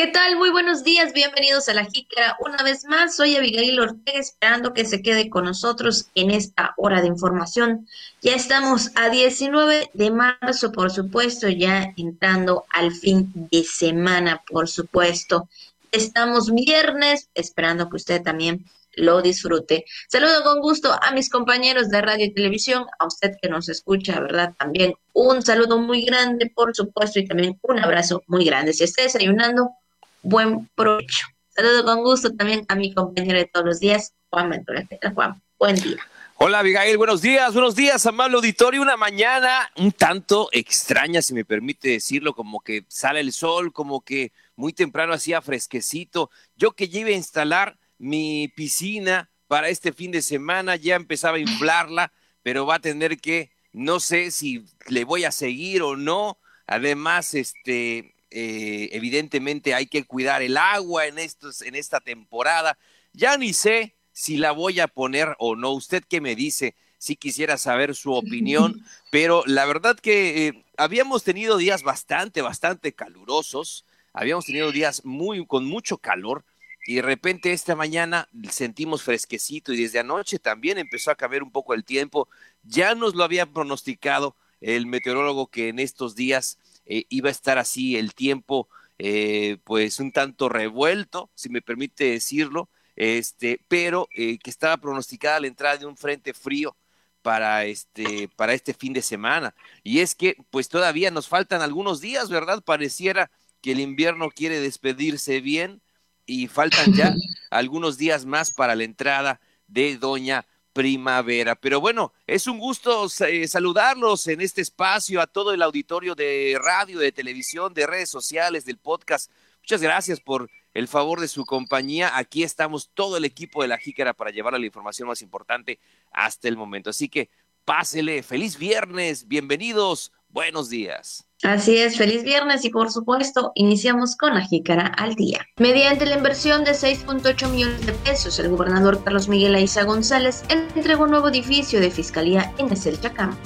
¿Qué tal? Muy buenos días, bienvenidos a La Jícara. Una vez más, soy Abigail Ortega, esperando que se quede con nosotros en esta hora de información. Ya estamos a 19 de marzo, por supuesto, ya entrando al fin de semana, por supuesto. Estamos viernes, esperando que usted también lo disfrute. Saludo con gusto a mis compañeros de radio y televisión, a usted que nos escucha, ¿verdad? También un saludo muy grande, por supuesto, y también un abrazo muy grande. Si esté desayunando, buen provecho. Saludo con gusto también a mi compañero de todos los días, Juan Ventura. Juan? Buen día. Hola Abigail, buenos días, buenos días, amable auditorio. Una mañana un tanto extraña, si me permite decirlo, como que sale el sol, como que muy temprano hacía fresquecito. Yo que lleve a instalar mi piscina para este fin de semana, ya empezaba a inflarla, pero va a tener que, no sé si le voy a seguir o no. Además, este, eh, evidentemente hay que cuidar el agua en, estos, en esta temporada. Ya ni sé si la voy a poner o no. ¿Usted qué me dice? Si quisiera saber su opinión, pero la verdad que eh, habíamos tenido días bastante, bastante calurosos, habíamos tenido días muy, con mucho calor, y de repente esta mañana sentimos fresquecito y desde anoche también empezó a cambiar un poco el tiempo. Ya nos lo había pronosticado el meteorólogo que en estos días eh, iba a estar así el tiempo, eh, pues un tanto revuelto, si me permite decirlo, este, pero eh, que estaba pronosticada la entrada de un frente frío para este, para este fin de semana. Y es que, pues todavía nos faltan algunos días, ¿verdad? Pareciera que el invierno quiere despedirse bien y faltan ya algunos días más para la entrada de Doña Primavera. Pero bueno, es un gusto eh, saludarlos en este espacio a todo el auditorio de radio, de televisión, de redes sociales, del podcast. Muchas gracias por el favor de su compañía. Aquí estamos todo el equipo de la Jícara para llevar la información más importante hasta el momento. Así que pásele, feliz viernes, bienvenidos, buenos días. Así es, feliz viernes y por supuesto iniciamos con la jícara al día. Mediante la inversión de 6.8 millones de pesos, el gobernador Carlos Miguel Aiza González entregó un nuevo edificio de fiscalía en el Chacán.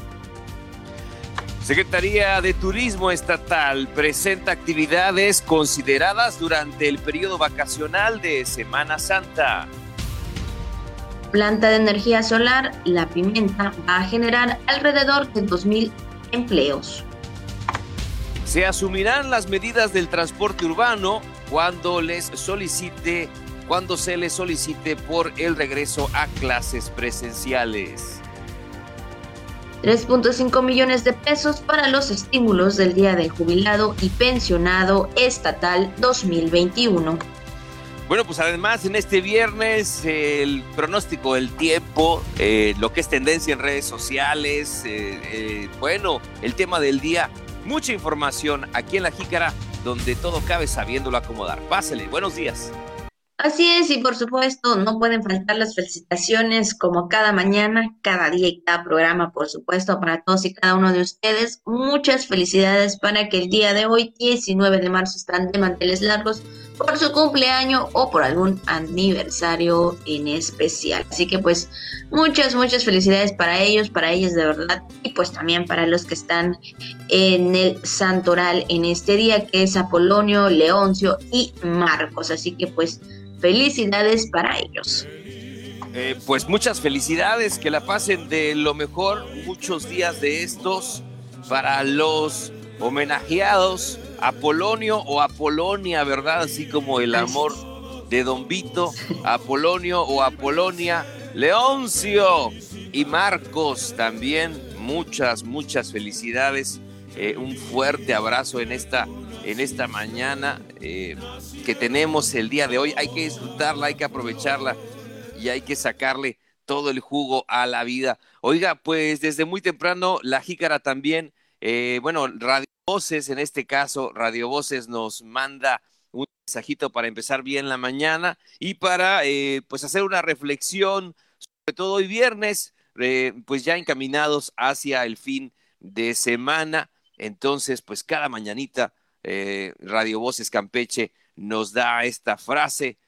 Secretaría de Turismo Estatal presenta actividades consideradas durante el periodo vacacional de Semana Santa. Planta de energía solar, La Pimienta, va a generar alrededor de 2.000 empleos. Se asumirán las medidas del transporte urbano cuando les solicite cuando se les solicite por el regreso a clases presenciales. 3.5 millones de pesos para los estímulos del Día del Jubilado y Pensionado Estatal 2021. Bueno, pues además en este viernes el pronóstico del tiempo, eh, lo que es tendencia en redes sociales, eh, eh, bueno, el tema del día Mucha información aquí en La Jícara, donde todo cabe sabiéndolo acomodar. Pásele, buenos días. Así es, y por supuesto, no pueden faltar las felicitaciones como cada mañana, cada día y cada programa, por supuesto, para todos y cada uno de ustedes. Muchas felicidades para que el día de hoy, 19 de marzo, están de manteles largos por su cumpleaños o por algún aniversario en especial. Así que pues muchas, muchas felicidades para ellos, para ellas de verdad y pues también para los que están en el santoral en este día que es Apolonio, Leoncio y Marcos. Así que pues felicidades para ellos. Eh, pues muchas felicidades, que la pasen de lo mejor, muchos días de estos para los homenajeados Apolonio o Apolonia, ¿verdad? Así como el amor de Don Vito, Apolonio o Apolonia, Leoncio y Marcos también. Muchas, muchas felicidades. Eh, un fuerte abrazo en esta, en esta mañana eh, que tenemos el día de hoy. Hay que disfrutarla, hay que aprovecharla y hay que sacarle todo el jugo a la vida. Oiga, pues desde muy temprano la jícara también, eh, bueno, Radio Voces, en este caso, Radio Voces nos manda un mensajito para empezar bien la mañana y para eh, pues hacer una reflexión, sobre todo hoy viernes, eh, pues ya encaminados hacia el fin de semana. Entonces, pues cada mañanita Radio Voces Campeche nos da esta frase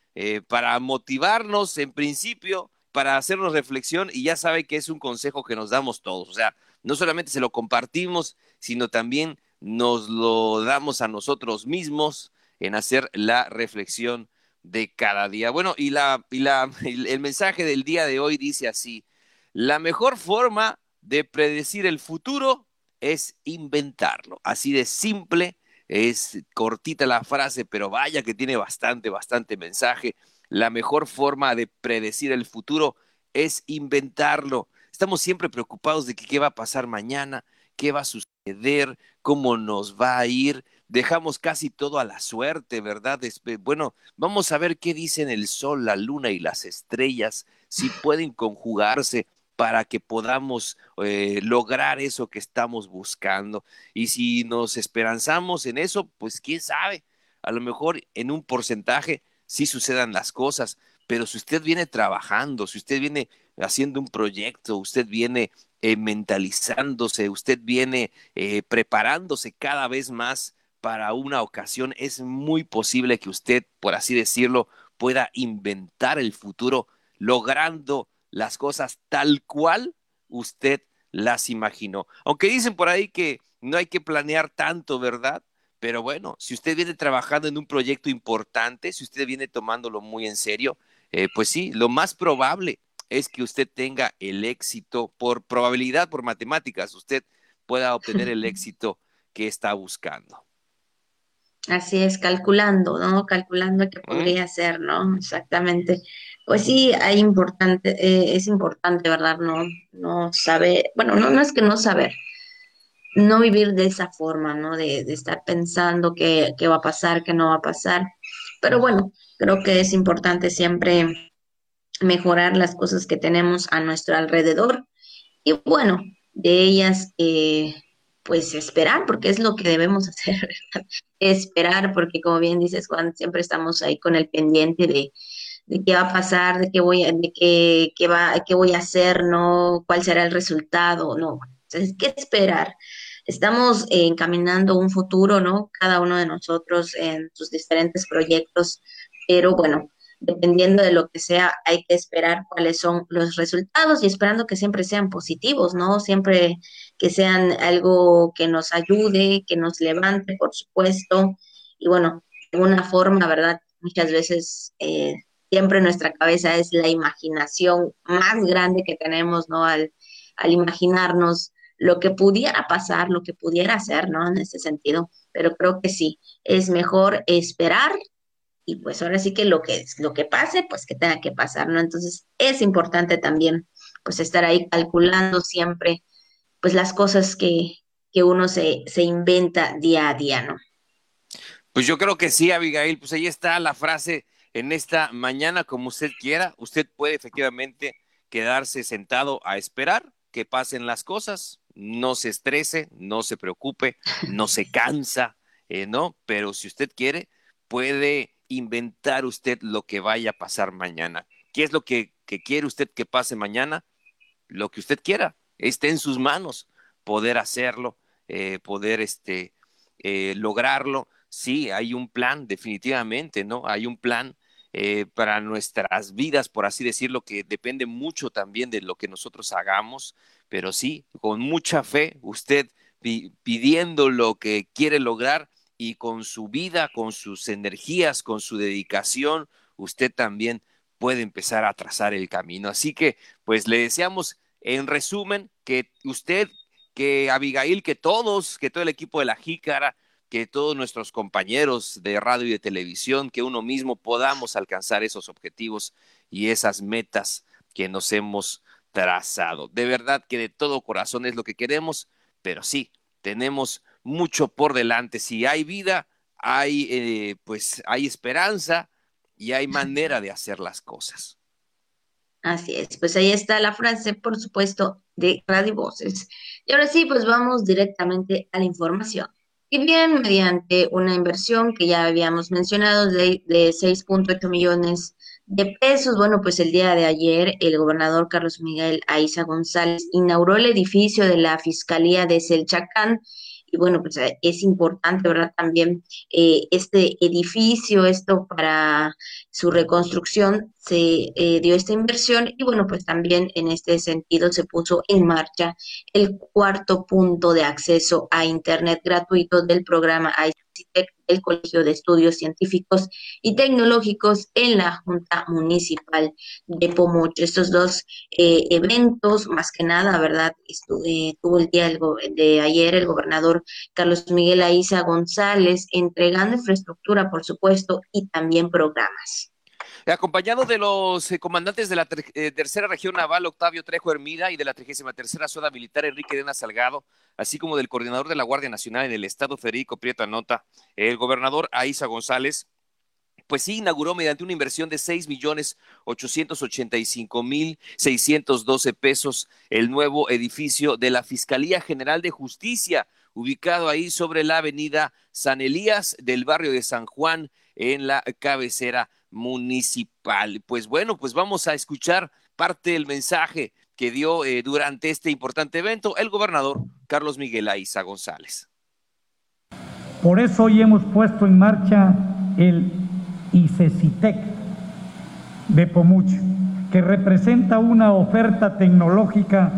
para motivarnos en principio, para hacernos reflexión y ya sabe que es un consejo que nos damos todos. O sea, no solamente se lo compartimos, sino también nos lo damos a nosotros mismos en hacer la reflexión de cada día. Bueno, y, la, y la, el mensaje del día de hoy dice así, la mejor forma de predecir el futuro es inventarlo. Así de simple, es cortita la frase, pero vaya que tiene bastante, bastante mensaje. La mejor forma de predecir el futuro es inventarlo. Estamos siempre preocupados de que qué va a pasar mañana, qué va a suceder, cómo nos va a ir. Dejamos casi todo a la suerte, ¿verdad? Bueno, vamos a ver qué dicen el sol, la luna y las estrellas, si pueden conjugarse para que podamos eh, lograr eso que estamos buscando. Y si nos esperanzamos en eso, pues quién sabe, a lo mejor en un porcentaje sí sucedan las cosas, pero si usted viene trabajando, si usted viene haciendo un proyecto, usted viene eh, mentalizándose, usted viene eh, preparándose cada vez más para una ocasión, es muy posible que usted, por así decirlo, pueda inventar el futuro logrando las cosas tal cual usted las imaginó. Aunque dicen por ahí que no hay que planear tanto, ¿verdad? Pero bueno, si usted viene trabajando en un proyecto importante, si usted viene tomándolo muy en serio, eh, pues sí, lo más probable es que usted tenga el éxito por probabilidad, por matemáticas, usted pueda obtener el éxito que está buscando. Así es, calculando, ¿no? Calculando qué podría ser, ¿no? Exactamente. Pues sí, hay importante, eh, es importante, ¿verdad? No, no saber, bueno, no, no es que no saber, no vivir de esa forma, ¿no? De, de estar pensando qué, qué va a pasar, qué no va a pasar. Pero bueno, creo que es importante siempre mejorar las cosas que tenemos a nuestro alrededor y bueno, de ellas, eh, pues esperar, porque es lo que debemos hacer, esperar, porque como bien dices, Juan, siempre estamos ahí con el pendiente de, de qué va a pasar, de qué voy a, de qué, qué va, qué voy a hacer, no, cuál será el resultado, no, entonces, ¿qué esperar? Estamos encaminando un futuro, ¿no? Cada uno de nosotros en sus diferentes proyectos, pero bueno, dependiendo de lo que sea, hay que esperar cuáles son los resultados y esperando que siempre sean positivos, ¿no? Siempre que sean algo que nos ayude, que nos levante, por supuesto. Y bueno, de alguna forma, ¿verdad? Muchas veces eh, siempre nuestra cabeza es la imaginación más grande que tenemos, ¿no? Al, al imaginarnos lo que pudiera pasar, lo que pudiera ser, ¿no? En ese sentido. Pero creo que sí, es mejor esperar y pues ahora sí que lo que, lo que pase, pues que tenga que pasar, ¿no? Entonces es importante también pues estar ahí calculando siempre pues las cosas que, que uno se, se inventa día a día, ¿no? Pues yo creo que sí, Abigail, pues ahí está la frase en esta mañana, como usted quiera, usted puede efectivamente quedarse sentado a esperar que pasen las cosas, no se estrese, no se preocupe, no se cansa, eh, ¿no? Pero si usted quiere, puede inventar usted lo que vaya a pasar mañana. ¿Qué es lo que, quiere usted que pase mañana? Lo que usted quiera, esté en sus manos poder hacerlo, eh, poder este, eh, lograrlo. Sí, hay un plan, definitivamente, ¿no? Hay un plan eh, para nuestras vidas, por así decirlo, que depende mucho también de lo que nosotros hagamos, pero sí, con mucha fe, usted pidiendo lo que quiere lograr, y con su vida, con sus energías, con su dedicación, usted también puede empezar a trazar el camino. Así que, pues le deseamos, en resumen, que usted, que Abigail, que todos, que todo el equipo de la Jícara, que todos nuestros compañeros de radio y de televisión, que uno mismo podamos alcanzar esos objetivos y esas metas que nos hemos trazado. De verdad que de todo corazón es lo que queremos, pero sí, tenemos mucho por delante. Si hay vida, hay eh, pues hay esperanza y hay manera de hacer las cosas. Así es, pues ahí está la frase, por supuesto, de Radio Voces. Y ahora sí, pues vamos directamente a la información. Y bien, mediante una inversión que ya habíamos mencionado de, de 6.8 millones de pesos, bueno, pues el día de ayer el gobernador Carlos Miguel Aiza González inauguró el edificio de la Fiscalía de Selchacán, y bueno, pues eh, es importante, ¿verdad? También eh, este edificio, esto para su reconstrucción, se eh, dio esta inversión y bueno, pues también en este sentido se puso en marcha el cuarto punto de acceso a Internet gratuito del programa Del Colegio de Estudios Científicos y Tecnológicos en la Junta Municipal de Pomocho. Estos dos eh, eventos, más que nada, ¿verdad? Estuve, tuvo el día de ayer el gobernador Carlos Miguel Aiza González entregando infraestructura, por supuesto, y también programas. Acompañado de los eh, comandantes de la eh, tercera región naval, Octavio Trejo Hermida, y de la 33 tercera zona militar, Enrique Dena Salgado, así como del coordinador de la Guardia Nacional en el Estado, Federico Prieto Anota, el gobernador Aiza González, pues sí inauguró mediante una inversión de seis millones cinco mil doce pesos el nuevo edificio de la Fiscalía General de Justicia, ubicado ahí sobre la avenida San Elías del barrio de San Juan, en la cabecera municipal. Pues bueno, pues vamos a escuchar parte del mensaje que dio eh, durante este importante evento el gobernador Carlos Miguel Aiza González. Por eso hoy hemos puesto en marcha el ICECITEC de Pomuch, que representa una oferta tecnológica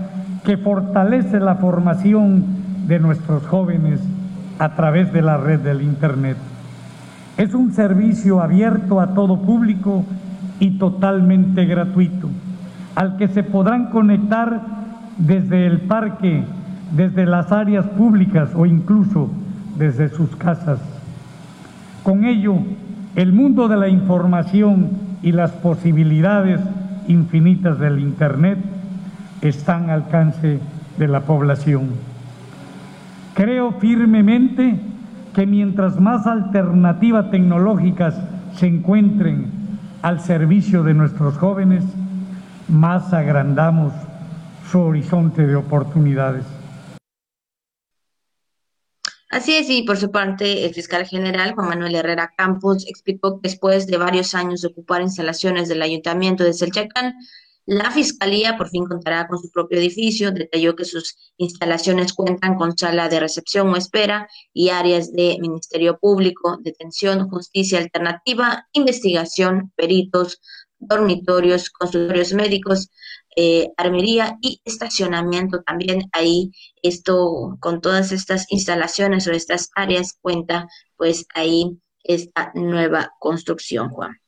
que fortalece la formación de nuestros jóvenes a través de la red del Internet. Es un servicio abierto a todo público y totalmente gratuito, al que se podrán conectar desde el parque, desde las áreas públicas o incluso desde sus casas. Con ello, el mundo de la información y las posibilidades infinitas del Internet están al alcance de la población. Creo firmemente que mientras más alternativas tecnológicas se encuentren al servicio de nuestros jóvenes, más agrandamos su horizonte de oportunidades. Así es, y por su parte, el fiscal general Juan Manuel Herrera Campos explicó que después de varios años de ocupar instalaciones del ayuntamiento de Selchacán, la Fiscalía por fin contará con su propio edificio. Detalló que sus instalaciones cuentan con sala de recepción o espera y áreas de Ministerio Público, detención, justicia alternativa, investigación, peritos, dormitorios, consultorios médicos, eh, armería y estacionamiento también. Ahí esto con todas estas instalaciones o estas áreas cuenta pues ahí esta nueva construcción Juan.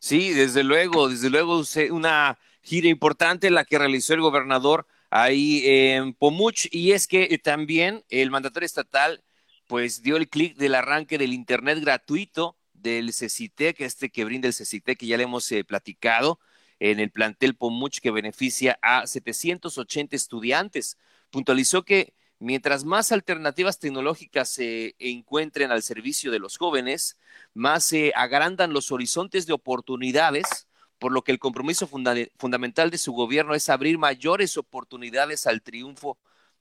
Sí desde luego desde luego una gira importante la que realizó el gobernador ahí en Pomuch. Y es que también el mandatario estatal pues dio el clic del arranque del internet gratuito del CECITEC, este que brinda el CECITEC que ya le hemos eh, platicado en el plantel Pomuch que beneficia a 780 estudiantes. Puntualizó que mientras más alternativas tecnológicas se encuentren al servicio de los jóvenes, más se agrandan los horizontes de oportunidades por lo que el compromiso fundamental de su gobierno es abrir mayores oportunidades al triunfo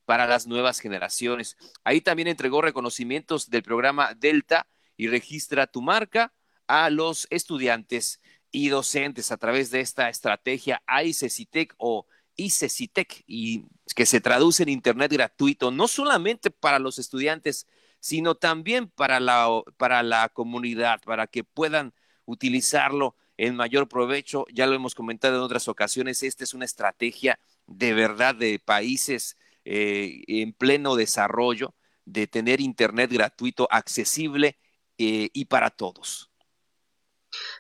para las nuevas generaciones. Ahí también entregó reconocimientos del programa Delta y registra tu marca a los estudiantes y docentes a través de esta estrategia ICECITEC o ICECITEC y que se traduce en Internet gratuito, no solamente para los estudiantes, sino también para la, para la comunidad, para que puedan utilizarlo en mayor provecho. Ya lo hemos comentado en otras ocasiones, esta es una estrategia de verdad de países eh, en pleno desarrollo, de tener Internet gratuito, accesible eh, y para todos.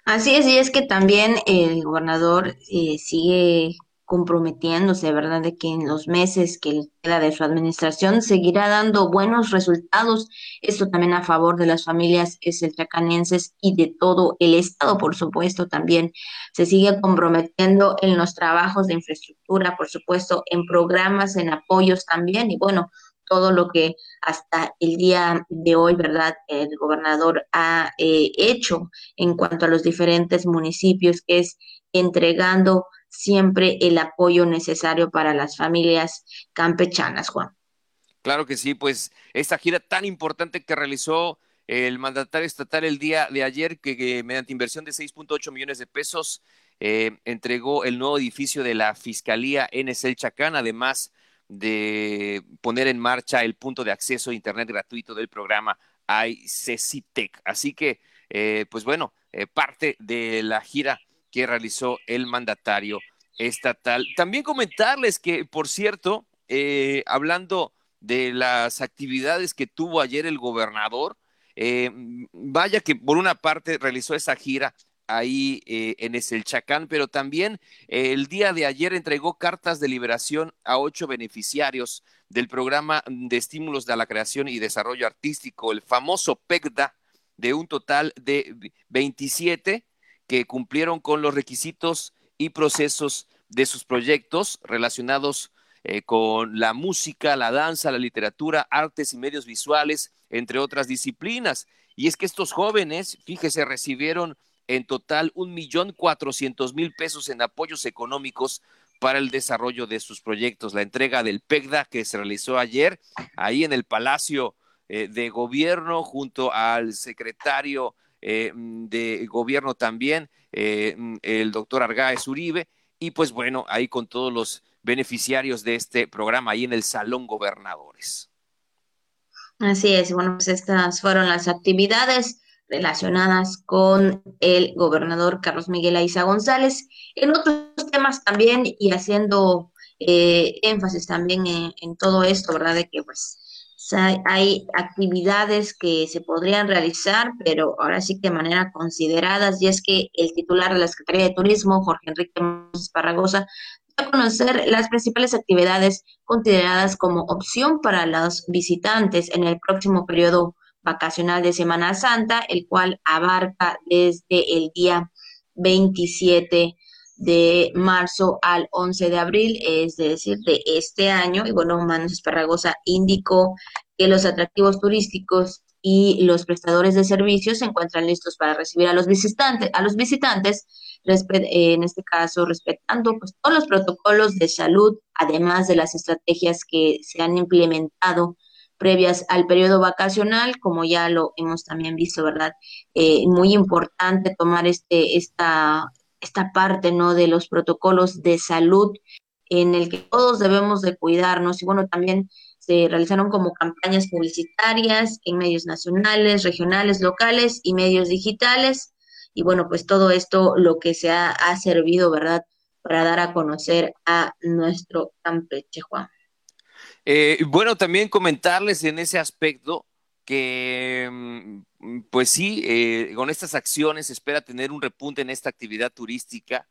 Así es, y es que también el gobernador eh, sigue comprometiéndose, ¿verdad?, de que en los meses que queda de su administración seguirá dando buenos resultados. Esto también a favor de las familias selchacanenses y de todo el Estado, por supuesto, también se sigue comprometiendo en los trabajos de infraestructura, por supuesto, en programas, en apoyos también, y bueno, todo lo que hasta el día de hoy, ¿verdad? El gobernador ha eh, hecho en cuanto a los diferentes municipios, que es entregando siempre el apoyo necesario para las familias campechanas, Juan. Claro que sí, pues esta gira tan importante que realizó el mandatario estatal el día de ayer, que, mediante inversión de 6.8 millones de pesos eh, entregó el nuevo edificio de la Fiscalía en El Chacán, además de poner en marcha el punto de acceso a Internet gratuito del programa ICCITEC. Así que, eh, pues bueno, eh, parte de la gira que realizó el mandatario estatal. También comentarles que, por cierto, eh, hablando de las actividades que tuvo ayer el gobernador, Eh, vaya que por una parte realizó esa gira ahí eh, en Eselchacán, pero también eh, el día de ayer entregó cartas de liberación a ocho beneficiarios del programa de estímulos de la creación y desarrollo artístico, el famoso PECDA, de un total de 27 que cumplieron con los requisitos y procesos de sus proyectos relacionados eh, con la música, la danza, la literatura, artes y medios visuales, entre otras disciplinas. Y es que estos jóvenes, fíjese, recibieron en total un millón cuatrocientos mil pesos en apoyos económicos para el desarrollo de sus proyectos. La entrega del PECDA que se realizó ayer ahí en el Palacio eh, de Gobierno junto al secretario eh, de Gobierno también, eh, el doctor Argáez Uribe, y pues bueno, ahí con todos los beneficiarios de este programa ahí en el Salón Gobernadores. Así es, bueno, pues estas fueron las actividades relacionadas con el gobernador Carlos Miguel Aiza González. En otros temas también y haciendo eh, énfasis también en, todo esto, ¿verdad? De que pues hay, actividades que se podrían realizar, pero ahora sí que de manera consideradas, y es que el titular de la Secretaría de Turismo, Jorge Enrique Esparragosa, a conocer las principales actividades consideradas como opción para los visitantes en el próximo periodo vacacional de Semana Santa, el cual abarca desde el día 27 de marzo al 11 de abril, es decir, de este año. Y bueno, Manos Esparragosa indicó que los atractivos turísticos y los prestadores de servicios se encuentran listos para recibir a los visitantes, a los visitantes en este caso respetando pues, todos los protocolos de salud, además de las estrategias que se han implementado previas al periodo vacacional, como ya lo hemos también visto, ¿verdad? Eh, muy importante tomar este, esta, esta parte, ¿no? De los protocolos de salud en el que todos debemos de cuidarnos y bueno, también se realizaron como campañas publicitarias en medios nacionales, regionales, locales y medios digitales. Y bueno, pues todo esto lo que se ha, ha servido, ¿verdad? Para dar a conocer a nuestro Campeche, Juan. Eh, bueno, también comentarles en ese aspecto que, mm, pues sí, eh, con estas acciones se espera tener un repunte en esta actividad turística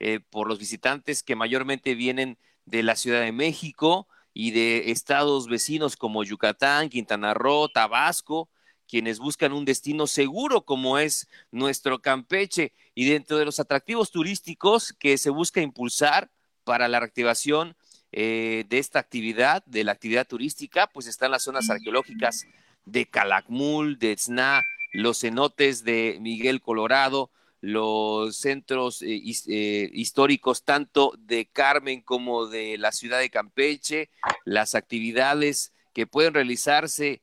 eh, por los visitantes que mayormente vienen de la Ciudad de México y de estados vecinos como Yucatán, Quintana Roo, Tabasco, quienes buscan un destino seguro como es nuestro Campeche. Y dentro de los atractivos turísticos que se busca impulsar para la reactivación eh, de esta actividad, de la actividad turística, pues están las zonas arqueológicas de Calakmul, de Tzna, los cenotes de Miguel Colorado, los centros eh, eh, históricos tanto de Carmen como de la ciudad de Campeche, las actividades que pueden realizarse,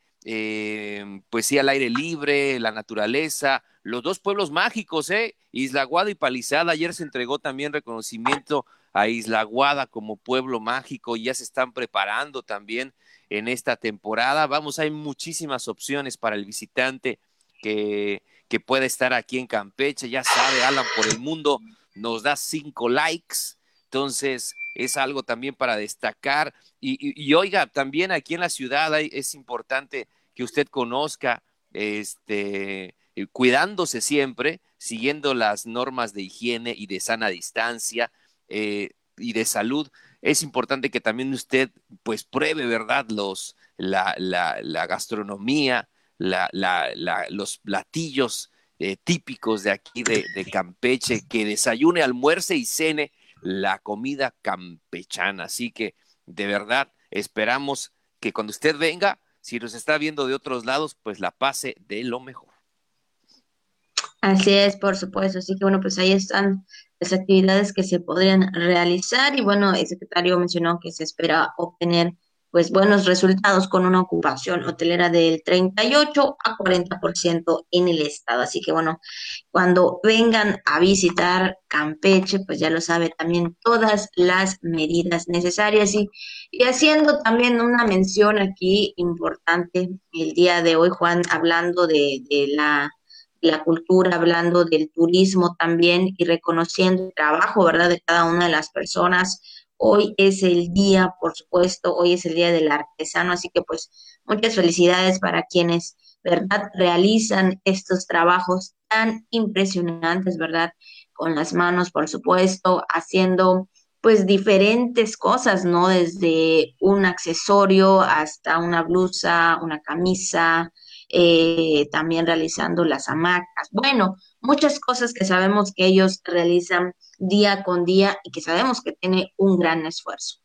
pues sí, al aire libre, la naturaleza, los dos pueblos mágicos, ¿eh? Isla Guada y Palizada. Ayer se entregó también reconocimiento a Isla Guada como pueblo mágico, ya se están preparando también en esta temporada. Vamos, hay muchísimas opciones para el visitante que, que puede estar aquí en Campeche. Ya sabe, Alan por el mundo nos da cinco likes. Entonces, es algo también para destacar. Y, oiga, también aquí en la ciudad es importante que usted conozca, este, cuidándose siempre, siguiendo las normas de higiene y de sana distancia, eh, y de salud, es importante que también usted pues pruebe, ¿verdad? Los, la, la, la gastronomía, la, los platillos eh, típicos de aquí de, de, Campeche, que desayune, almuerce y cene la comida campechana. Así que de verdad esperamos que cuando usted venga, si nos está viendo de otros lados, pues la pase de lo mejor. Así es, por supuesto. Así que bueno, pues ahí están las actividades que se podrían realizar y bueno, el secretario mencionó que se espera obtener pues buenos resultados con una ocupación hotelera del 38 a 40% en el estado. Así que bueno, cuando vengan a visitar Campeche, pues ya lo sabe también todas las medidas necesarias y, y haciendo también una mención aquí importante el día de hoy, Juan, hablando de, de la la cultura, hablando del turismo también y reconociendo el trabajo, ¿verdad?, de cada una de las personas. Hoy es el día, por supuesto, hoy es el día del artesano, así que pues muchas felicidades para quienes ¿verdad? Realizan estos trabajos tan impresionantes, ¿verdad? Con las manos, por supuesto, haciendo pues diferentes cosas, ¿no? Desde un accesorio hasta una blusa, una camisa, eh, también realizando las hamacas. Bueno, muchas cosas que sabemos que ellos realizan día con día y que sabemos que tiene un gran esfuerzo.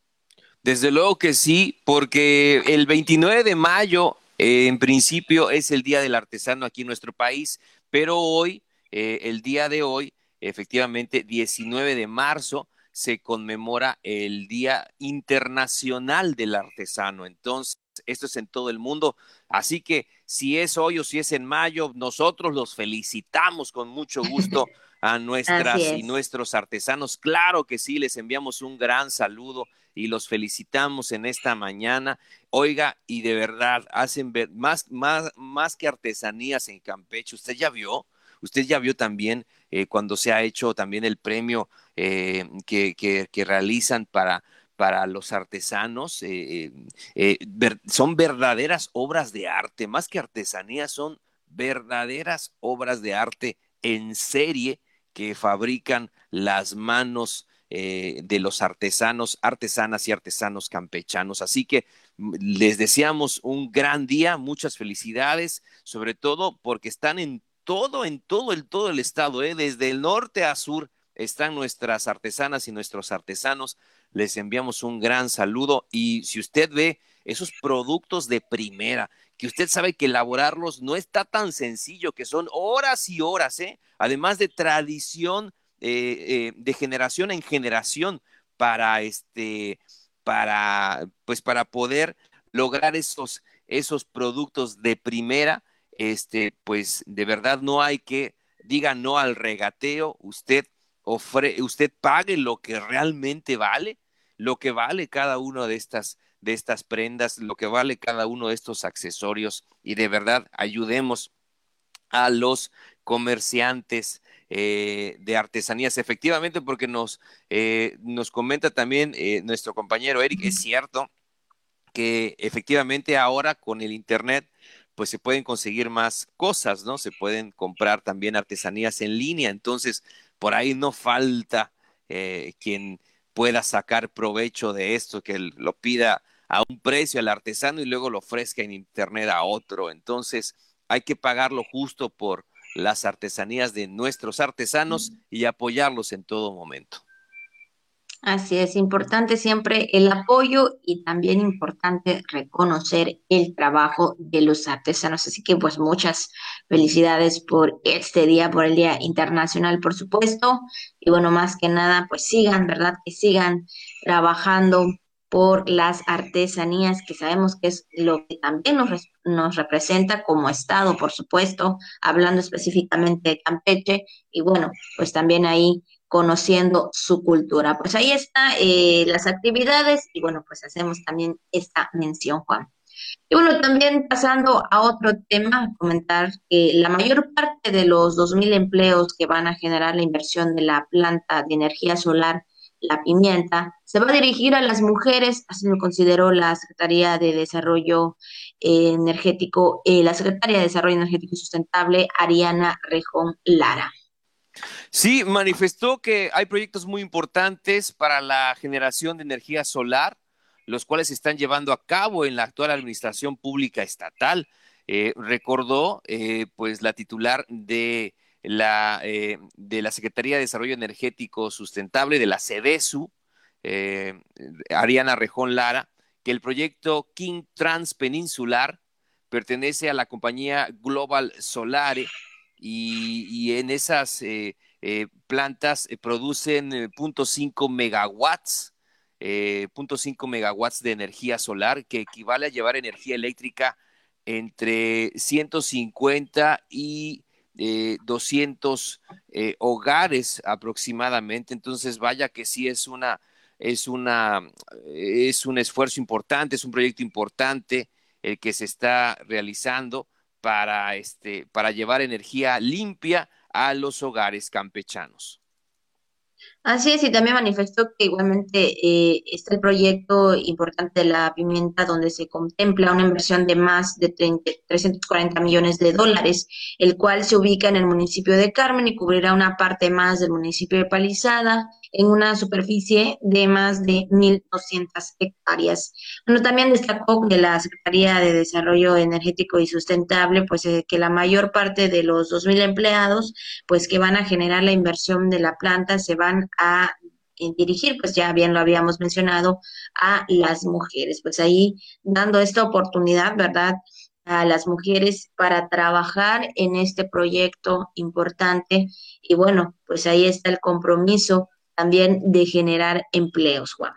Desde luego que sí, porque el 29 de mayo, eh, en principio, es el Día del Artesano aquí en nuestro país, pero hoy, eh, el día de hoy, efectivamente, 19 de marzo, se conmemora el Día Internacional del Artesano. Entonces, esto es en todo el mundo. Así que si es hoy o si es en mayo, nosotros los felicitamos con mucho gusto a nuestras y nuestros artesanos. Claro que sí, les enviamos un gran saludo y los felicitamos en esta mañana. Oiga, y de verdad, hacen ver más, más, más que artesanías en Campeche. ¿Usted ya vio? Usted ya vio también eh, cuando se ha hecho también el premio eh, que, que, realizan para, para los artesanos. Eh, son verdaderas obras de arte, más que artesanías, son verdaderas obras de arte en serie que fabrican las manos de los artesanos, artesanas y artesanos campechanos. Así que mm, les deseamos un gran día, muchas felicidades, sobre todo porque están en todo, en todo el, todo el estado, ¿eh? desde el norte a sur, están nuestras artesanas y nuestros artesanos. Les enviamos un gran saludo y si usted ve esos productos de primera, que usted sabe que elaborarlos no está tan sencillo, que son horas y horas, ¿eh? además de tradición eh, eh, de generación en generación para este, para, pues para poder lograr esos, esos productos de primera este, pues de verdad no hay que, diga no al regateo, usted, ofre, usted pague lo que realmente vale, lo que vale cada una de estas, de estas prendas, lo que vale cada uno de estos accesorios. Y de verdad ayudemos a los comerciantes eh, de artesanías, efectivamente, porque nos, eh, nos comenta también eh, nuestro compañero Eric, es cierto que efectivamente ahora con el Internet pues se pueden conseguir más cosas, ¿no? Se pueden comprar también artesanías en línea, entonces por ahí no falta eh, quien pueda sacar provecho de esto, que lo pida a un precio al artesano y luego lo ofrezca en internet a otro. Entonces hay que pagarlo justo por las artesanías de nuestros artesanos y apoyarlos en todo momento. Así es, importante siempre el apoyo y también importante reconocer el trabajo de los artesanos. Así que pues muchas felicidades por este día, por el Día Internacional, por supuesto. Y bueno, más que nada, pues sigan, ¿verdad? Que sigan trabajando por las artesanías, que sabemos que es lo que también nos, nos representa como Estado, por supuesto, hablando específicamente de Campeche. Y bueno, pues también ahí conociendo su cultura. Pues ahí están eh, las actividades y bueno, pues hacemos también esta mención, Juan. Y bueno, también pasando a otro tema, comentar que la mayor parte de los 2.000 empleos que van a generar la inversión de la planta de energía solar La Pimienta se va a dirigir a las mujeres, así lo consideró la Secretaría de Desarrollo Energético, eh, la Secretaria de Desarrollo Energético y Sustentable, Ariana Rejón Lara. Sí, manifestó que hay proyectos muy importantes para la generación de energía solar, los cuales se están llevando a cabo en la actual administración pública estatal. Eh, recordó, eh, pues, la titular de la, eh, de la Secretaría de Desarrollo Energético Sustentable, de la CEDESU, Ariana Rejón Lara, que el proyecto King Trans Peninsular pertenece a la compañía Global Solare y, en esas eh, eh, plantas eh, producen 0.5 megawatts, 0.5 megawatts de energía solar, que equivale a llevar energía eléctrica entre 150 y 200 hogares aproximadamente. Entonces, vaya que sí es una, es una, es un esfuerzo importante, es un proyecto importante el que se está realizando para, este, para llevar energía limpia a los hogares campechanos. Así es, y también manifestó que igualmente eh, está el proyecto importante de la pimienta donde se contempla una inversión de más de 340 millones de dólares, el cual se ubica en el municipio de Carmen y cubrirá una parte más del municipio de Palizada en una superficie de más de 1.200 hectáreas. Bueno, también destacó que la Secretaría de Desarrollo Energético y Sustentable, pues eh, que la mayor parte de los 2.000 empleados, pues que van a generar la inversión de la planta, se van a eh, dirigir, pues ya bien lo habíamos mencionado, a las mujeres. Pues ahí dando esta oportunidad, ¿verdad? a las mujeres para trabajar en este proyecto importante y bueno, pues ahí está el compromiso también de generar empleos, Juan.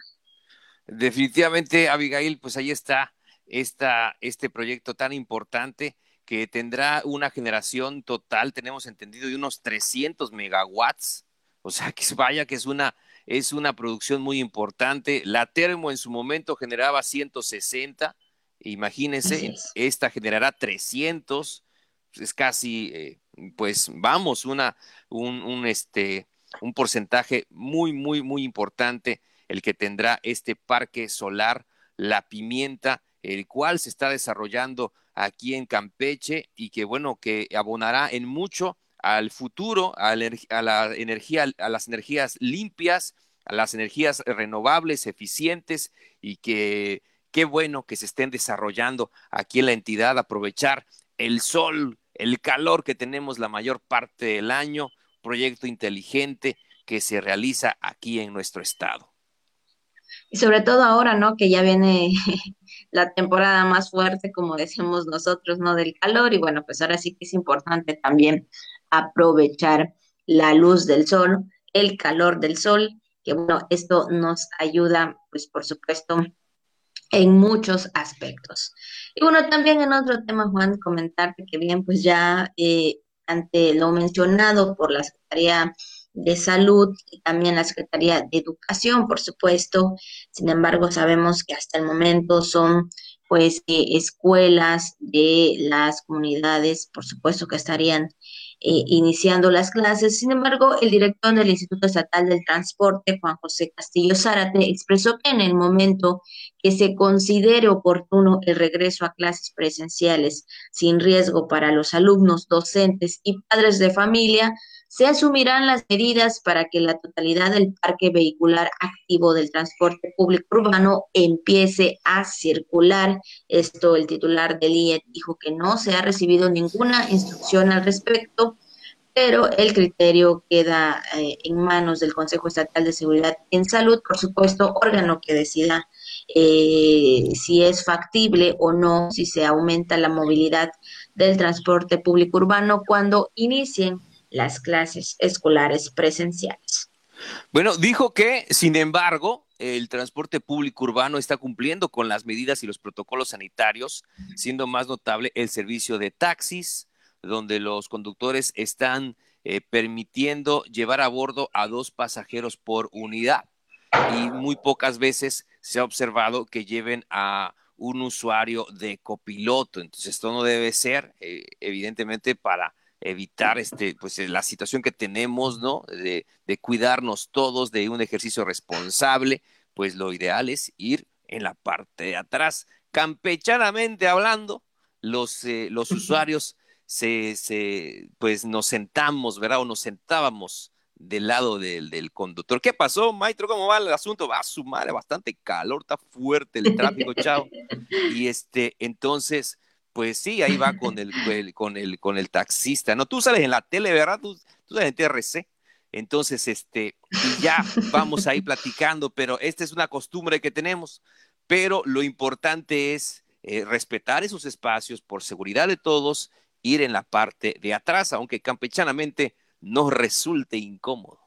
Definitivamente, Abigail, pues ahí está esta, este proyecto tan importante que tendrá una generación total, tenemos entendido, de unos 300 megawatts. O sea, que vaya que es una, es una producción muy importante. La Termo en su momento generaba 160. Imagínense, esta generará 300. Es casi, eh, pues vamos, una, un, un, este, un porcentaje muy, muy, muy importante el que tendrá este parque solar, la pimienta, el cual se está desarrollando aquí en Campeche y que, bueno, que abonará en mucho al futuro, a la, energía, a las energías limpias, a las energías renovables, eficientes y que qué bueno que se estén desarrollando aquí en la entidad, aprovechar el sol, el calor que tenemos la mayor parte del año, proyecto inteligente que se realiza aquí en nuestro estado. Y sobre todo ahora, ¿no? Que ya viene la temporada más fuerte, como decimos nosotros, ¿no? Del calor. Y bueno, pues ahora sí que es importante también aprovechar la luz del sol, el calor del sol, que bueno, esto nos ayuda, pues por supuesto, en muchos aspectos. Y bueno, también en otro tema, Juan, comentarte que bien, pues ya eh, ante lo mencionado por la Secretaría de Salud y también la Secretaría de Educación, por supuesto. Sin embargo, sabemos que hasta el momento son pues eh, escuelas de las comunidades, por supuesto que estarían eh, iniciando las clases. Sin embargo, el director del Instituto Estatal del Transporte, Juan José Castillo Zárate, expresó que en el momento que se considere oportuno el regreso a clases presenciales sin riesgo para los alumnos, docentes y padres de familia, se asumirán las medidas para que la totalidad del parque vehicular activo del transporte público urbano empiece a circular. Esto el titular del IE dijo que no se ha recibido ninguna instrucción al respecto, pero el criterio queda eh, en manos del Consejo Estatal de Seguridad en Salud, por supuesto, órgano que decida eh, si es factible o no, si se aumenta la movilidad del transporte público urbano cuando inicien las clases escolares presenciales. Bueno, dijo que, sin embargo, el transporte público urbano está cumpliendo con las medidas y los protocolos sanitarios, siendo más notable el servicio de taxis, donde los conductores están eh, permitiendo llevar a bordo a dos pasajeros por unidad. Y muy pocas veces se ha observado que lleven a un usuario de copiloto. Entonces, esto no debe ser, eh, evidentemente, para evitar este, pues, la situación que tenemos, ¿no? De, cuidarnos todos, de un ejercicio responsable, pues lo ideal es ir en la parte de atrás. Campechanamente hablando, los, eh, los usuarios se, se, pues nos sentamos, ¿verdad? O nos sentábamos del lado del, del, conductor. ¿Qué pasó, maestro? ¿Cómo va el asunto? Va a su madre, bastante calor, está fuerte el tráfico, chao. Y este, entonces, pues sí, ahí va con el, con el, con el taxista, ¿no? Tú sales en la tele, ¿verdad? Tú, tú sales en TRC. Entonces, este, y ya vamos ahí platicando, pero esta es una costumbre que tenemos. Pero lo importante es eh, respetar esos espacios por seguridad de todos, ir en la parte de atrás, aunque campechanamente nos resulte incómodo.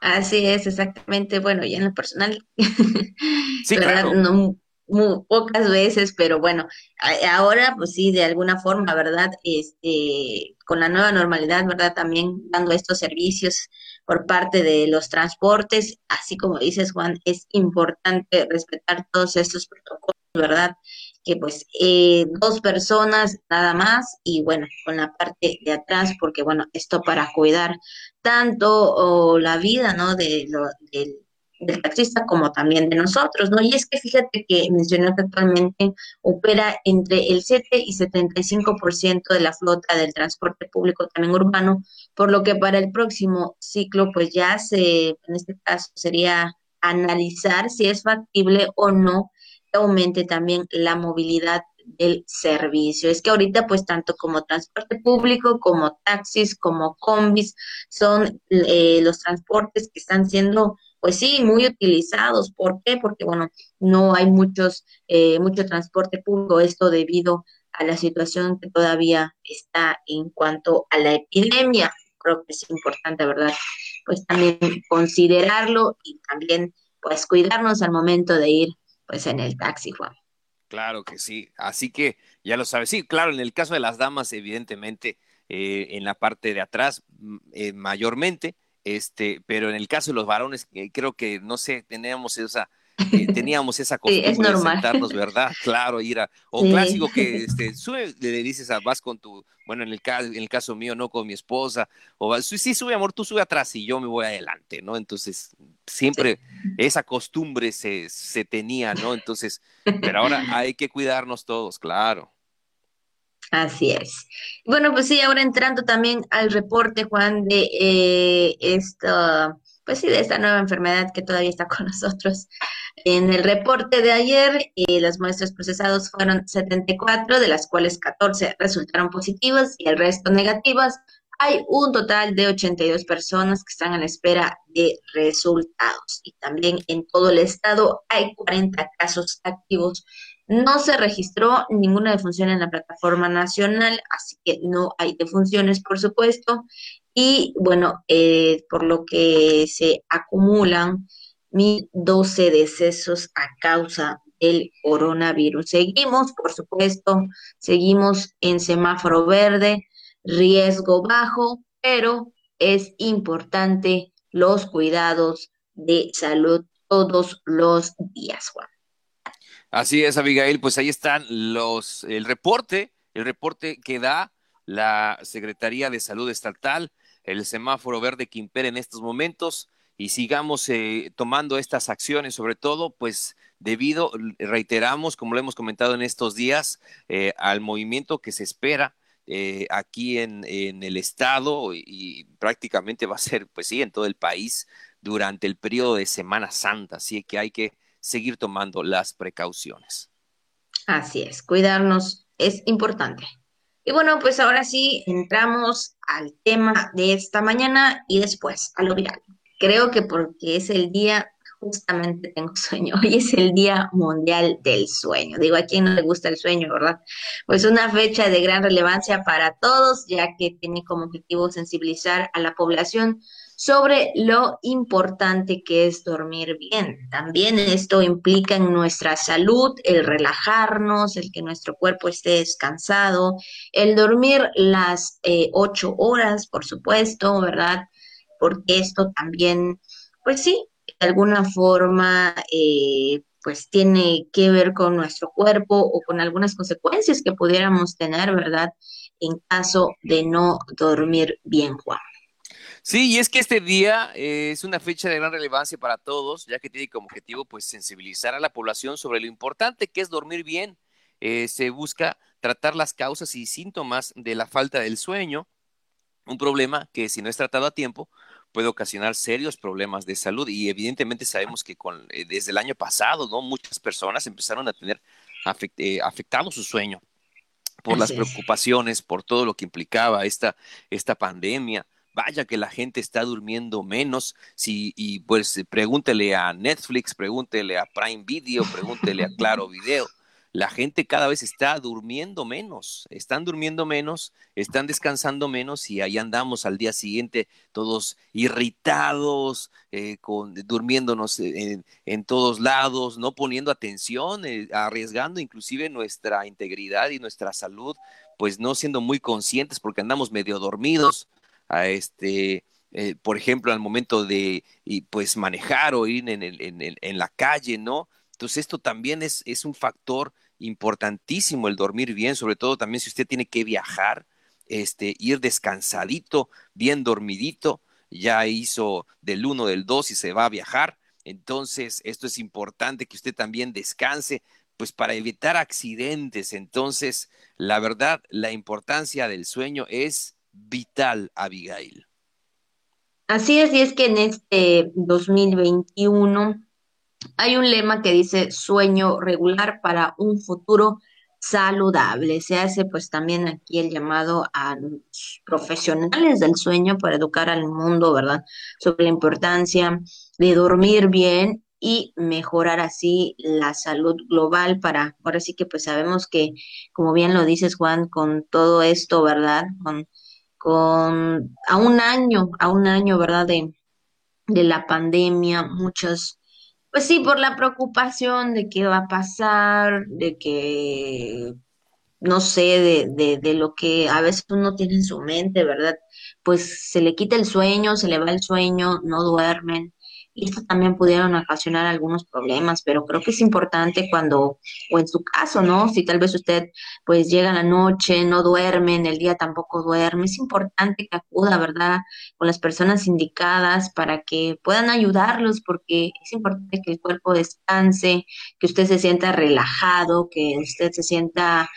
Así es, exactamente. Bueno, ya en lo personal, sí, claro. no, muy pocas veces, pero bueno, ahora pues sí, de alguna forma, ¿verdad? Este, con la nueva normalidad, ¿verdad? También dando estos servicios por parte de los transportes, así como dices Juan, es importante respetar todos estos protocolos, ¿verdad? que pues eh, dos personas nada más y bueno, con la parte de atrás, porque bueno, esto para cuidar tanto la vida, ¿no? De lo, del del taxista como también de nosotros, ¿no? Y es que fíjate que mencionó que actualmente opera entre el 7 y 75% de la flota del transporte público también urbano, por lo que para el próximo ciclo, pues ya se, en este caso sería analizar si es factible o no que aumente también la movilidad del servicio. Es que ahorita pues tanto como transporte público, como taxis, como combis, son eh, los transportes que están siendo pues sí, muy utilizados. ¿Por qué? Porque, bueno, no hay muchos, eh, mucho transporte público, esto debido a la situación que todavía está en cuanto a la epidemia. Creo que es importante, ¿verdad? Pues también considerarlo y también, pues, cuidarnos al momento de ir, pues, en el taxi, Juan. Claro que sí. Así que ya lo sabes. Sí, claro, en el caso de las damas, evidentemente, eh, en la parte de atrás, mm, eh, mayormente, este, pero en el caso de los varones, eh, creo que, no sé, teníamos esa, eh, teníamos esa costumbre de sentarnos, ¿verdad? Claro, ir a, o clásico que este, sube, le dices a, vas con tu, bueno, en el, caso, en el caso mío, no con mi esposa, o sí, sube, amor, tú sube atrás y yo me voy adelante, ¿no? Entonces, siempre esa costumbre se, se tenía, ¿no? Entonces, pero ahora hay que cuidarnos todos, claro. Así es. Bueno, pues sí, ahora entrando también al reporte, Juan, de eh, esto, pues sí, de esta nueva enfermedad que todavía está con nosotros. En el reporte de ayer, eh, las muestras procesadas fueron 74, de las cuales 14 resultaron positivas y el resto negativas. Hay un total de 82 personas que están a la espera de resultados. Y también en todo el estado hay 40 casos activos no se registró ninguna defunción en la plataforma nacional, así que no hay defunciones, por supuesto. Y bueno, eh, por lo que se acumulan 1.012 decesos a causa del coronavirus. Seguimos, por supuesto, seguimos en semáforo verde, riesgo bajo, pero es importante los cuidados de salud todos los días, Juan. Así es, Abigail, pues ahí están los, el reporte, el reporte que da la Secretaría de Salud Estatal, el semáforo verde que impera en estos momentos y sigamos eh, tomando estas acciones, sobre todo, pues debido, reiteramos, como lo hemos comentado en estos días, eh, al movimiento que se espera eh, aquí en, en, el estado y, y, prácticamente va a ser, pues sí, en todo el país durante el periodo de Semana Santa. Así que hay que seguir tomando las precauciones. Así es, cuidarnos es importante. Y bueno, pues ahora sí entramos al tema de esta mañana y después a lo viral. Creo que porque es el día, justamente tengo sueño, hoy es el Día Mundial del Sueño. Digo, a quién no le gusta el sueño, ¿verdad? Pues una fecha de gran relevancia para todos, ya que tiene como objetivo sensibilizar a la población sobre lo importante que es dormir bien. También esto implica en nuestra salud el relajarnos, el que nuestro cuerpo esté descansado, el dormir las eh, ocho horas, por supuesto, ¿verdad? Porque esto también, pues sí, de alguna forma, eh, pues tiene que ver con nuestro cuerpo o con algunas consecuencias que pudiéramos tener, ¿verdad? En caso de no dormir bien, Juan. Sí, y es que este día eh, es una fecha de gran relevancia para todos, ya que tiene como objetivo pues sensibilizar a la población sobre lo importante que es dormir bien. Eh, se busca tratar las causas y síntomas de la falta del sueño, un problema que si no es tratado a tiempo puede ocasionar serios problemas de salud. Y evidentemente sabemos que con, eh, desde el año pasado no muchas personas empezaron a tener afectado su sueño por las preocupaciones, por todo lo que implicaba esta, esta pandemia, vaya que la gente está durmiendo menos. Si, y pues pregúntele a Netflix, pregúntele a Prime Video, pregúntele a Claro Video. La gente cada vez está durmiendo menos, están durmiendo menos, están descansando menos y ahí andamos al día siguiente todos irritados, eh, con, durmiéndonos en, en, todos lados, no poniendo atención, eh, arriesgando inclusive nuestra integridad y nuestra salud, pues no siendo muy conscientes porque andamos medio dormidos a este, eh, por ejemplo, al momento de y, pues manejar o ir en, en, en, la calle, ¿no? Entonces esto también es, es un factor importantísimo el dormir bien, sobre todo también si usted tiene que viajar, este, ir descansadito, bien dormidito, ya hizo del 1, del 2 y se va a viajar. Entonces, esto es importante que usted también descanse, pues para evitar accidentes. Entonces, la verdad, la importancia del sueño es vital, Abigail. Así es, y es que en este 2021 hay un lema que dice sueño regular para un futuro saludable. Se hace pues también aquí el llamado a los profesionales del sueño para educar al mundo, ¿verdad? Sobre la importancia de dormir bien y mejorar así la salud global para, ahora sí que pues sabemos que, como bien lo dices Juan, con todo esto, ¿verdad? Con, con a un año, a un año, ¿verdad? De, de la pandemia, muchas pues sí, por la preocupación de qué va a pasar, de que, no sé, de, de, de lo que a veces uno tiene en su mente, ¿verdad? Pues se le quita el sueño, se le va el sueño, no duermen y esto también pudieron ocasionar algunos problemas, pero creo que es importante cuando, o en su caso, ¿no? Si tal vez usted pues llega a la noche, no duerme, en el día tampoco duerme, es importante que acuda, ¿verdad? Con las personas indicadas para que puedan ayudarlos, porque es importante que el cuerpo descanse, que usted se sienta relajado, que usted se sienta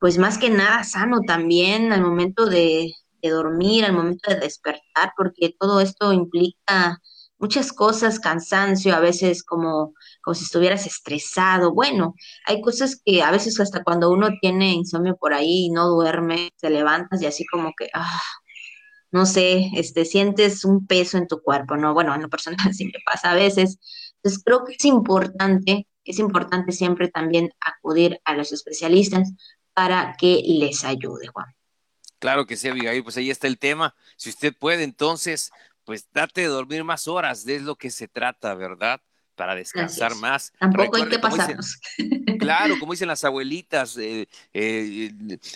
pues más que nada sano también al momento de dormir, al momento de despertar, porque todo esto implica muchas cosas, cansancio, a veces como, como si estuvieras estresado. Bueno, hay cosas que a veces hasta cuando uno tiene insomnio por ahí y no duerme, te levantas y así como que, ah, no sé, este, sientes un peso en tu cuerpo, ¿no? Bueno, en lo personal sí me pasa a veces. Entonces creo que es importante, es importante siempre también acudir a los especialistas para que les ayude, Juan. Claro que sí, Abigail, pues ahí está el tema. Si usted puede, entonces, pues trate de dormir más horas, es lo que se trata, ¿verdad? Para descansar más. Tampoco hay que pasarnos. claro, como dicen las abuelitas, eh, eh,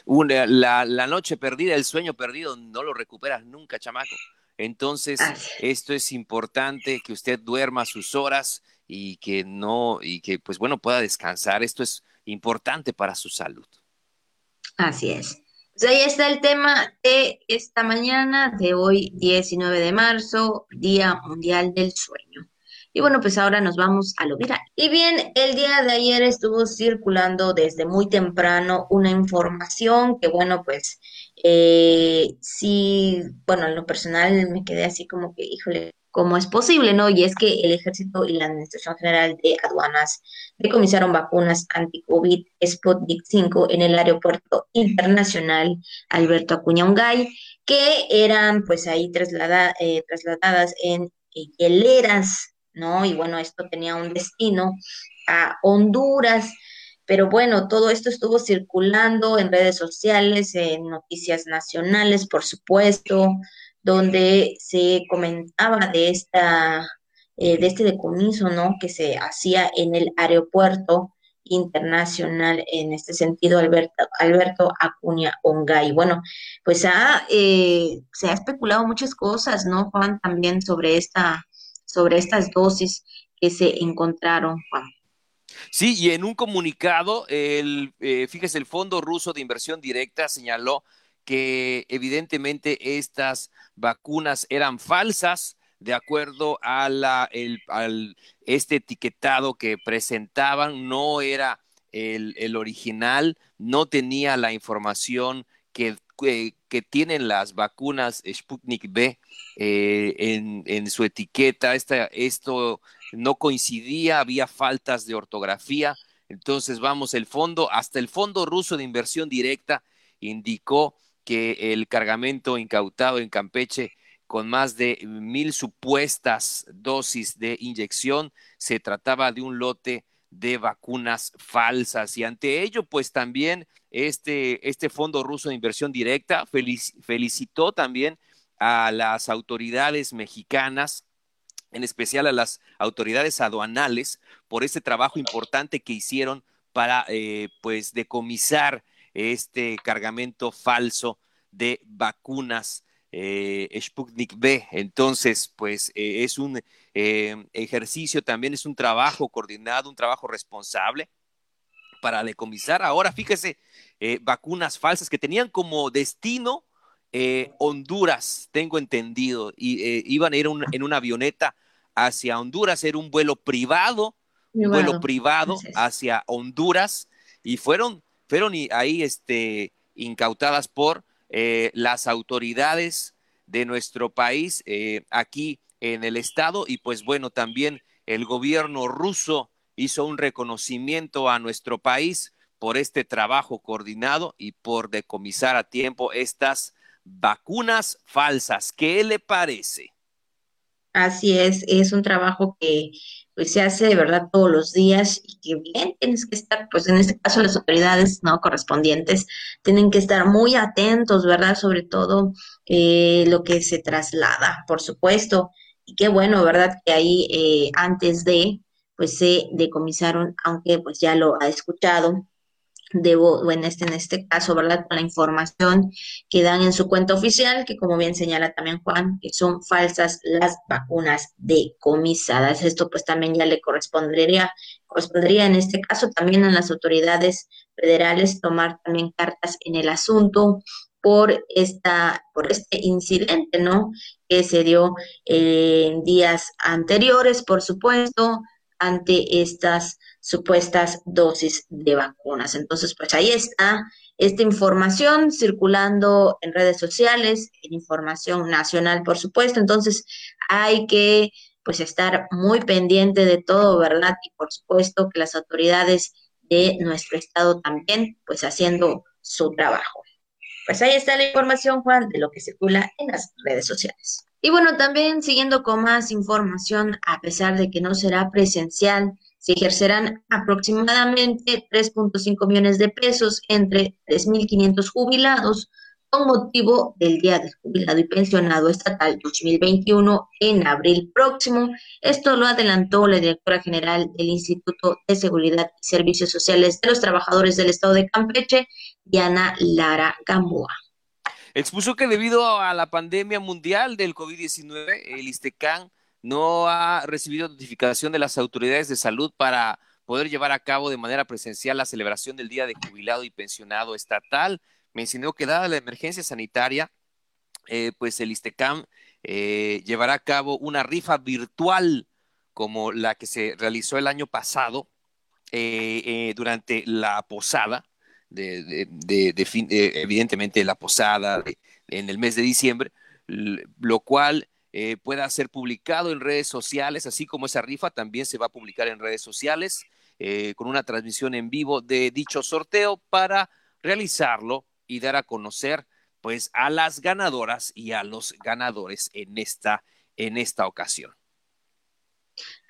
una, la, la, noche perdida, el sueño perdido, no lo recuperas nunca, chamaco. Entonces, esto es importante que usted duerma sus horas y que no, y que pues bueno, pueda descansar. Esto es importante para su salud. Así es. Pues ahí está el tema de esta mañana, de hoy 19 de marzo, Día Mundial del Sueño. Y bueno, pues ahora nos vamos a lo viral. Y bien, el día de ayer estuvo circulando desde muy temprano una información que, bueno, pues eh, sí, bueno, en lo personal me quedé así como que, híjole, cómo es posible, ¿no? Y es que el Ejército y la Administración General de Aduanas decomisaron vacunas anti-COVID Sputnik 5 en el Aeropuerto Internacional Alberto Acuña Ungay, que eran pues ahí eh, trasladadas en hieleras, ¿no? Y bueno, esto tenía un destino a Honduras. Pero bueno, todo esto estuvo circulando en redes sociales, en noticias nacionales, por supuesto, donde se comentaba de esta eh, de este decomiso, ¿no? Que se hacía en el aeropuerto internacional en este sentido, Alberto, Alberto Acuña Ongay. Bueno, pues ha, eh, se ha especulado muchas cosas, ¿no, Juan? También sobre esta, sobre estas dosis que se encontraron, Juan. Sí, y en un comunicado, el, eh, fíjese, el Fondo Ruso de Inversión Directa señaló que evidentemente estas vacunas eran falsas de acuerdo a al, este etiquetado que presentaban, no era el, original, no tenía la información que, que, que, tienen las vacunas Sputnik B eh, en, en, su etiqueta. Esta, esto no coincidía, había faltas de ortografía. Entonces, vamos, el fondo, hasta el Fondo Ruso de Inversión Directa indicó que el cargamento incautado en Campeche con más de mil supuestas dosis de inyección se trataba de un lote de vacunas falsas. Y ante ello pues también este, este Fondo Ruso de Inversión Directa felicitó también a las autoridades mexicanas en especial a las autoridades aduanales por este trabajo importante que hicieron para eh, pues decomisar este cargamento falso de vacunas eh, Sputnik B. Entonces, pues eh, es un eh, ejercicio, también es un trabajo coordinado, un trabajo responsable para decomisar. Ahora, fíjese, eh, vacunas falsas que tenían como destino Honduras, tengo entendido, y iban a ir en una avioneta hacia Honduras, era un vuelo privado, un vuelo privado. hacia Honduras, y fueron, fueron ahí este, incautadas por las autoridades de nuestro país aquí en el estado, y pues bueno, también el gobierno ruso hizo un reconocimiento a nuestro país por este trabajo coordinado y por decomisar a tiempo estas vacunas falsas. ¿Qué le parece? Así es, es un trabajo que pues se hace de verdad todos los días y que bien tienes que estar, pues en este caso las autoridades no correspondientes tienen que estar muy atentos, ¿verdad? Sobre todo eh, lo que se traslada, por supuesto. Y qué bueno, ¿verdad? Que ahí eh, antes de, pues se decomisaron, aunque pues ya lo ha escuchado, debo, en este, en este caso, ¿verdad? Con la información que dan en su cuenta oficial, que como bien señala también Juan, que son falsas las vacunas decomisadas. Esto pues también ya le correspondería, correspondería en este caso también a las autoridades federales tomar también cartas en el asunto por esta, por este incidente, ¿no? Que se dio en días anteriores, por supuesto, ante estas supuestas dosis de vacunas. Entonces, pues ahí está esta información circulando en redes sociales, en información nacional, por supuesto. Entonces, hay que pues estar muy pendiente de todo, ¿verdad? Y por supuesto que las autoridades de nuestro estado también, pues haciendo su trabajo. Pues ahí está la información, Juan, de lo que circula en las redes sociales. Y bueno, también siguiendo con más información, a pesar de que no será presencial, se ejercerán aproximadamente 3.5 millones de pesos entre 3.500 jubilados con motivo del Día del Jubilado y Pensionado Estatal 2021 en abril próximo. Esto lo adelantó la directora general del Instituto de Seguridad y Servicios Sociales de los Trabajadores del Estado de Campeche, Diana Lara Gamboa. Expuso que debido a la pandemia mundial del COVID-19, el ISTECAN no ha recibido notificación de las autoridades de salud para poder llevar a cabo de manera presencial la celebración del Día de Jubilado y Pensionado Estatal. Mencionó que dada la emergencia sanitaria, eh, pues el ISTECAM eh, llevará a cabo una rifa virtual como la que se realizó el año pasado eh, durante la posada de, de, fin, evidentemente la posada en el mes de diciembre, lo cual eh, pueda ser publicado en redes sociales, así como esa rifa también se va a publicar en redes sociales eh, con una transmisión en vivo de dicho sorteo para realizarlo y dar a conocer pues a las ganadoras y a los ganadores en esta, en esta ocasión.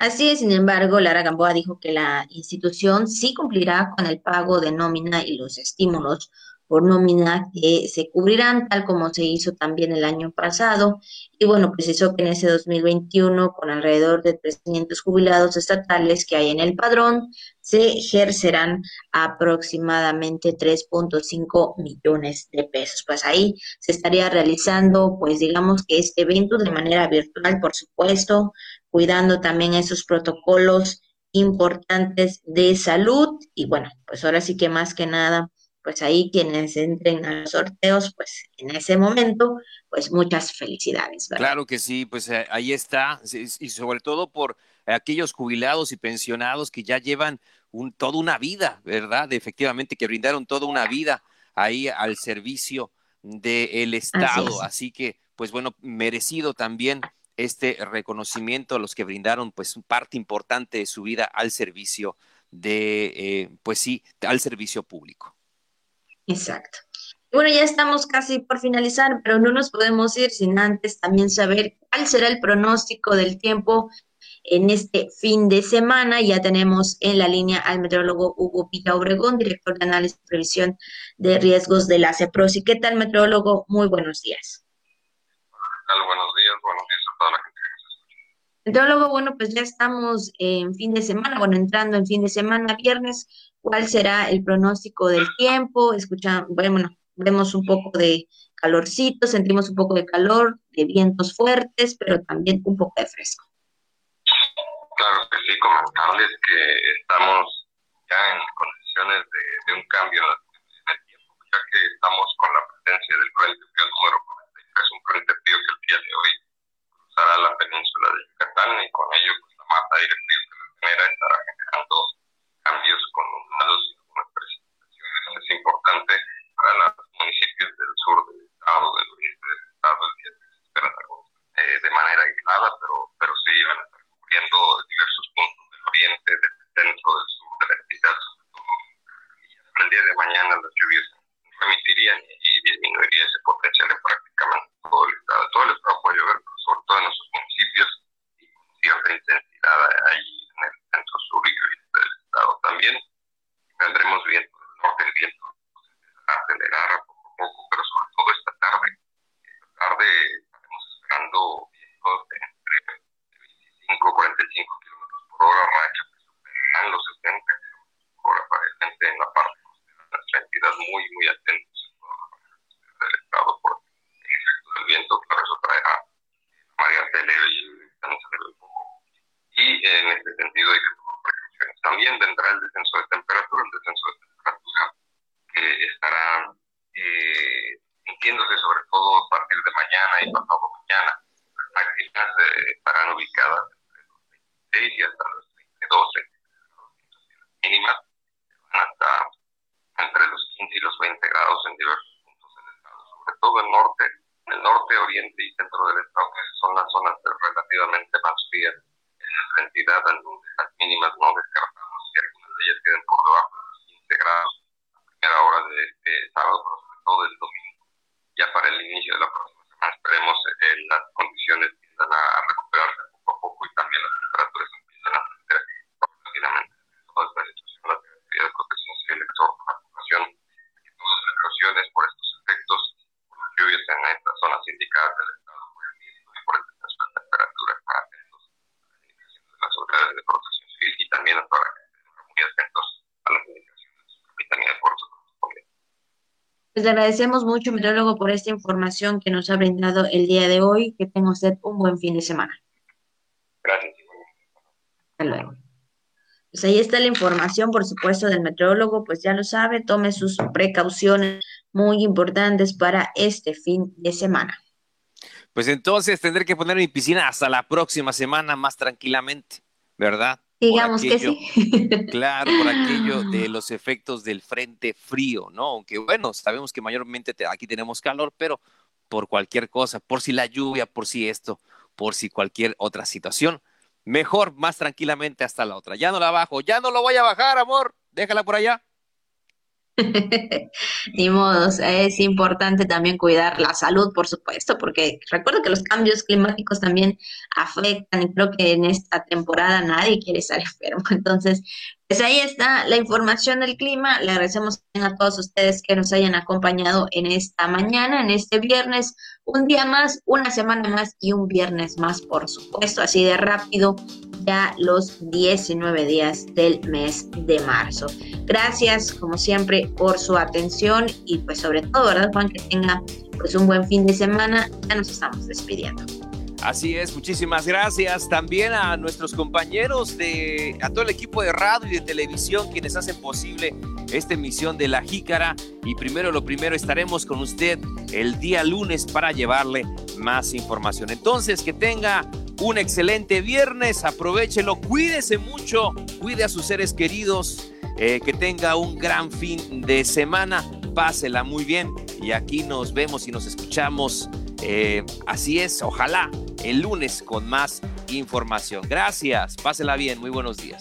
Así es, sin embargo, Lara Gamboa dijo que la institución sí cumplirá con el pago de nómina y los estímulos por nómina que se cubrirán, tal como se hizo también el año pasado. Y bueno, precisó que en ese 2021, con alrededor de 300 jubilados estatales que hay en el padrón, se ejercerán aproximadamente 3.5 millones de pesos. Pues ahí se estaría realizando, pues digamos que este evento de manera virtual, por supuesto, cuidando también esos protocolos importantes de salud y bueno, pues ahora sí que más que nada, pues ahí quienes entren a los sorteos, pues en ese momento, pues muchas felicidades. Claro que sí, pues eh, ahí está, y sobre todo por aquellos jubilados y pensionados que ya llevan un, toda una vida, ¿verdad? Efectivamente, que brindaron toda una vida ahí al servicio del Estado. Así, que, pues bueno, merecido también este reconocimiento a los que brindaron pues parte importante de su vida al servicio de, eh, pues sí, al servicio público. Exacto. Bueno, ya estamos casi por finalizar, pero no nos podemos ir sin antes también saber cuál será el pronóstico del tiempo en este fin de semana. Ya tenemos en la línea al meteorólogo Hugo Pita Obregón, director de análisis y previsión de riesgos de la CEPROSI. ¿Qué tal, meteorólogo? Muy buenos días. Buenos días, buenos días a toda la gente Meteorólogo, bueno, pues ya estamos en fin de semana, bueno, entrando en fin de semana, viernes, ¿cuál será el pronóstico del tiempo? Escuchamos, bueno, vemos un poco de calorcito, sentimos un poco de calor, de vientos fuertes, pero también un poco de fresco. Claro que sí, comentarles que estamos ya en condiciones condiciones de, un cambio en el tiempo, ya que estamos con la presencia del Frente Frío número 43, un Frente Frío que el día de hoy cruzará la península de Yucatán y con ello pues, la masa aire frío que la genera estará generando cambios con unados y algunas precipitaciones. Es importante para los municipios del sur del estado, del oriente del estado, el día se esperan eh, de manera aislada, pero, pero sí van a estar cubriendo diversos puntos del oriente, del centro, del sur de la entidad, sobre todo. Y el día de mañana las lluvias remitirían y disminuiría ese potencial en prácticamente todo el estado. Todo el estado puede llover, pero sobre todo en nuestros municipios y con cierta intensidad ahí en el centro sur y del estado también. Tendremos viento del norte, el viento a acelerar poco a poco, pero sobre todo esta tarde. Esta tarde estaremos esperando vientos de entre 25 y 45 kilómetros por hora, rachas que superarán los 70 kilómetros por hora, aparentemente en la parte entidad, muy, muy atentos del estado por el efecto del viento, claro, eso traerá María Teleo y. Y en este sentido hay que tomar precauciones. También vendrá el descenso de temperatura, el descenso de temperatura que estará eh, sintiéndose sobre todo a partir de mañana y pasado mañana. Las máximas eh, estarán ubicadas entre los 26 y hasta los 12 mínimas, van hasta entre los 15 y los 20 grados en diversos puntos del estado, sobre todo el norte, el norte, oriente y centro del estado, que son las zonas relativamente más frías en nuestra entidad, en donde las mínimas no descartamos que algunas de ellas queden por debajo de los 15 grados primera hora de este sábado, pero sobre todo el domingo. Ya para el inicio de la próxima semana esperemos eh, las condiciones empiezan a recuperarse poco a poco y también las temperaturas empiezan a ascender rápidamente. Toda esta situación, la Secretaría de Protección Civil exhorta a la población a que todas las precauciones por estos efectos, por las lluvias en estas zonas indicadas del estado, por el viento y por el descenso de temperatura, para atentos a las indicaciones de las autoridades de protección civil y también a toda la gente, muy atentos a las indicaciones de su capitanía de puertos correspondientes. Pues le agradecemos mucho, meteorólogo, por esta información que nos ha brindado el día de hoy. Que tenga usted un buen fin de semana. Gracias. Hasta luego. Pues ahí está la información, por supuesto, del meteorólogo, pues ya lo sabe, tome sus precauciones muy importantes para este fin de semana. Pues entonces tendré que poner mi piscina hasta la próxima semana más tranquilamente, ¿verdad? Digamos que sí. Claro, por aquello de los efectos del frente frío, ¿no? Aunque bueno, sabemos que mayormente te, aquí tenemos calor, pero por cualquier cosa, por si la lluvia, por si esto, por si cualquier otra situación, mejor más tranquilamente hasta la otra. Ya no la bajo, ya no lo voy a bajar, amor, déjala por allá. Ni modos, es importante también cuidar la salud, por supuesto, porque recuerdo que los cambios climáticos también afectan y creo que en esta temporada nadie quiere estar enfermo. Entonces, pues ahí está la información del clima. Le agradecemos a todos ustedes que nos hayan acompañado en esta mañana, en este viernes, un día más, una semana más y un viernes más, por supuesto, así de rápido, ya los 19 días del mes de marzo. Gracias, como siempre, por su atención y pues sobre todo, ¿verdad, Juan? Que tenga pues un buen fin de semana. Ya nos estamos despidiendo. Así es, muchísimas gracias también a nuestros compañeros de, a todo el equipo de radio y de televisión quienes hacen posible esta emisión de La Jícara. Y primero lo primero, estaremos con usted el día lunes para llevarle más información. Entonces, que tenga un excelente viernes, aprovechelo, cuídese mucho, cuide a sus seres queridos, eh, que tenga un gran fin de semana, pásela muy bien y aquí nos vemos y nos escuchamos. Eh, así es, ojalá el lunes con más información. Gracias, pásela bien, muy buenos días.